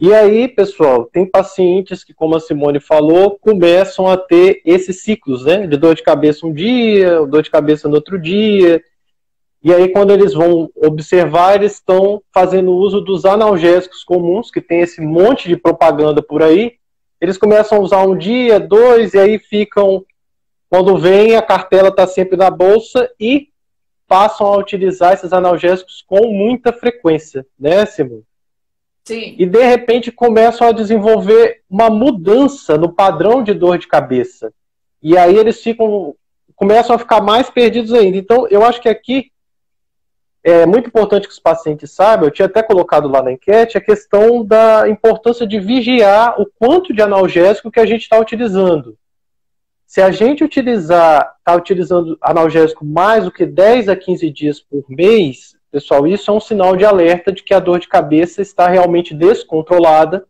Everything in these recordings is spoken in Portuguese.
E aí, pessoal, tem pacientes que, como a Simone falou, começam a ter esses ciclos, né? De dor de cabeça um dia, dor de cabeça no outro dia. E aí, quando eles vão observar, eles estão fazendo uso dos analgésicos comuns, que tem esse monte de propaganda por aí. Eles começam a usar um dia, dois, e aí ficam. Quando vem, a cartela está sempre na bolsa e passam a utilizar esses analgésicos com muita frequência, né, Simone? Sim. E de repente começam a desenvolver uma mudança no padrão de dor de cabeça. E aí eles ficam começam a ficar mais perdidos ainda. Então, eu acho que aqui é muito importante que os pacientes saibam, eu tinha até colocado lá na enquete, a questão da importância de vigiar o quanto de analgésico que a gente está utilizando. Se a gente utilizar, está utilizando analgésico mais do que 10 a 15 dias por mês, Pessoal, isso é um sinal de alerta de que a dor de cabeça está realmente descontrolada.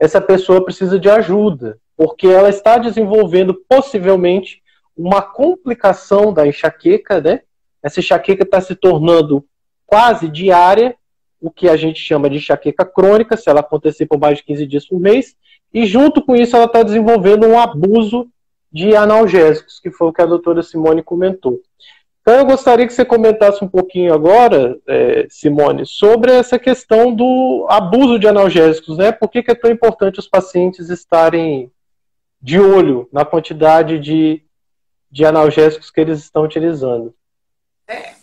Essa pessoa precisa de ajuda, porque ela está desenvolvendo possivelmente uma complicação da enxaqueca, né? Essa enxaqueca está se tornando quase diária, o que a gente chama de enxaqueca crônica, se ela acontecer por mais de 15 dias por mês, e junto com isso ela está desenvolvendo um abuso de analgésicos, que foi o que a doutora Simone comentou. Então, eu gostaria que você comentasse um pouquinho agora, é, Simone, sobre essa questão do abuso de analgésicos, né? Por que, que é tão importante os pacientes estarem de olho na quantidade de, de analgésicos que eles estão utilizando? É,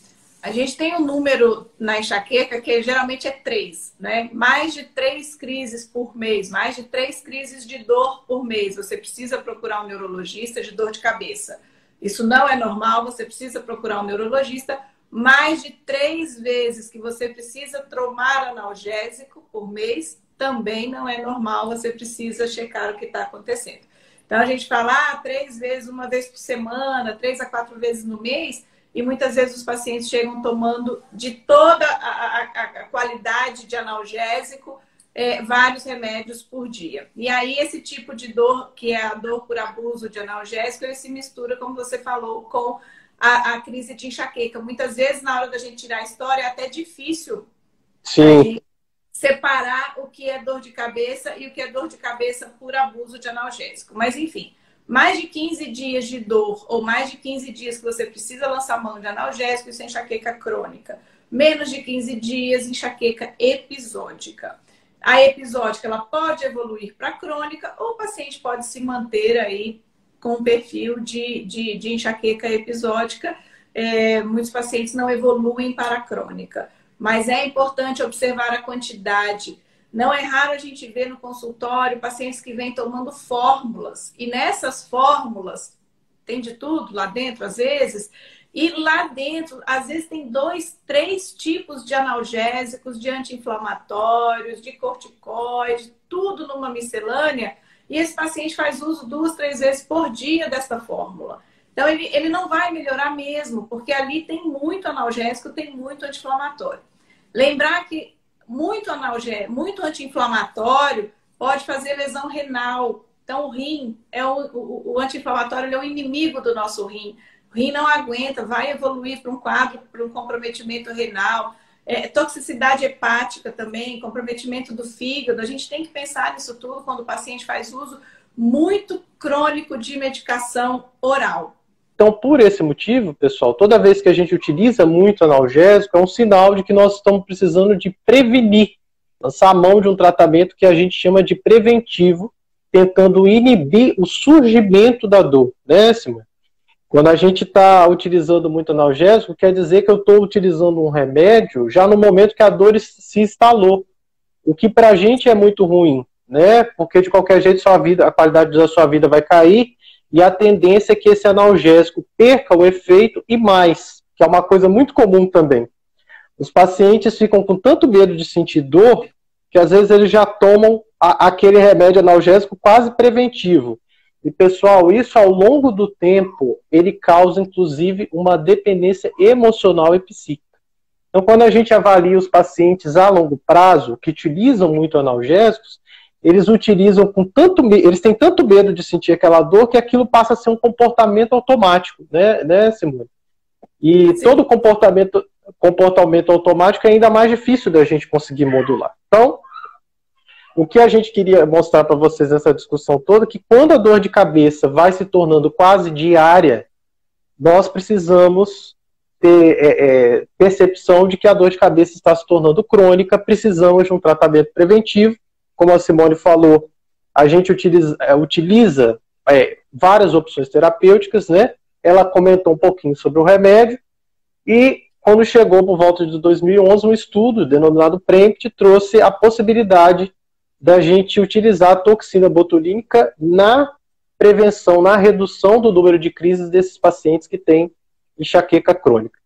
a gente tem um número na enxaqueca que geralmente é três, né? Mais de três crises por mês, mais de três crises de dor por mês. Você precisa procurar um neurologista de dor de cabeça. Isso não é normal, você precisa procurar um neurologista. Mais de três vezes que você precisa tomar analgésico por mês também não é normal, você precisa checar o que está acontecendo. Então a gente fala ah, três vezes, uma vez por semana, três a quatro vezes no mês, e muitas vezes os pacientes chegam tomando de toda a, a, a qualidade de analgésico é, vários remédios por dia. E aí, esse tipo de dor, que é a dor por abuso de analgésico, ele se mistura, como você falou, com a, a crise de enxaqueca. Muitas vezes, na hora da gente tirar a história, é até difícil Sim. separar o que é dor de cabeça e o que é dor de cabeça por abuso de analgésico. Mas, enfim, mais de 15 dias de dor ou mais de 15 dias que você precisa lançar mão de analgésico, isso é enxaqueca crônica. Menos de 15 dias, enxaqueca episódica. A episódica ela pode evoluir para crônica ou o paciente pode se manter aí com um perfil de, de, de enxaqueca episódica. É, muitos pacientes não evoluem para a crônica, mas é importante observar a quantidade. Não é raro a gente ver no consultório pacientes que vêm tomando fórmulas e nessas fórmulas tem de tudo lá dentro, às vezes, e lá dentro, às vezes, tem dois, três de analgésicos, de anti-inflamatórios, de corticoide, tudo numa miscelânea. E esse paciente faz uso duas, três vezes por dia dessa fórmula. Então, ele, ele não vai melhorar mesmo, porque ali tem muito analgésico, tem muito anti-inflamatório. Lembrar que muito analgésico, muito anti-inflamatório pode fazer lesão renal. Então, o rim, é o, o, o anti-inflamatório é o inimigo do nosso rim. O rim não aguenta, vai evoluir para um quadro, para um comprometimento renal. É, toxicidade hepática também, comprometimento do fígado. A gente tem que pensar nisso tudo quando o paciente faz uso muito crônico de medicação oral. Então, por esse motivo, pessoal, toda vez que a gente utiliza muito analgésico, é um sinal de que nós estamos precisando de prevenir, lançar a mão de um tratamento que a gente chama de preventivo, tentando inibir o surgimento da dor, né, Simone? Quando a gente está utilizando muito analgésico, quer dizer que eu estou utilizando um remédio já no momento que a dor se instalou. O que para a gente é muito ruim, né? Porque de qualquer jeito sua vida, a qualidade da sua vida vai cair e a tendência é que esse analgésico perca o efeito e mais, que é uma coisa muito comum também. Os pacientes ficam com tanto medo de sentir dor que às vezes eles já tomam a, aquele remédio analgésico quase preventivo. E pessoal, isso ao longo do tempo, ele causa inclusive uma dependência emocional e psíquica. Então, quando a gente avalia os pacientes a longo prazo que utilizam muito analgésicos, eles utilizam com tanto eles têm tanto medo de sentir aquela dor que aquilo passa a ser um comportamento automático, né, né Simone? E Sim. todo comportamento comportamento automático é ainda mais difícil da gente conseguir modular. Então, o que a gente queria mostrar para vocês nessa discussão toda, é que quando a dor de cabeça vai se tornando quase diária, nós precisamos ter é, é, percepção de que a dor de cabeça está se tornando crônica, precisamos de um tratamento preventivo. Como a Simone falou, a gente utiliza, é, utiliza é, várias opções terapêuticas, né? Ela comentou um pouquinho sobre o remédio e quando chegou por volta de 2011, um estudo denominado PREMPT trouxe a possibilidade da gente utilizar a toxina botulínica na prevenção, na redução do número de crises desses pacientes que têm enxaqueca crônica.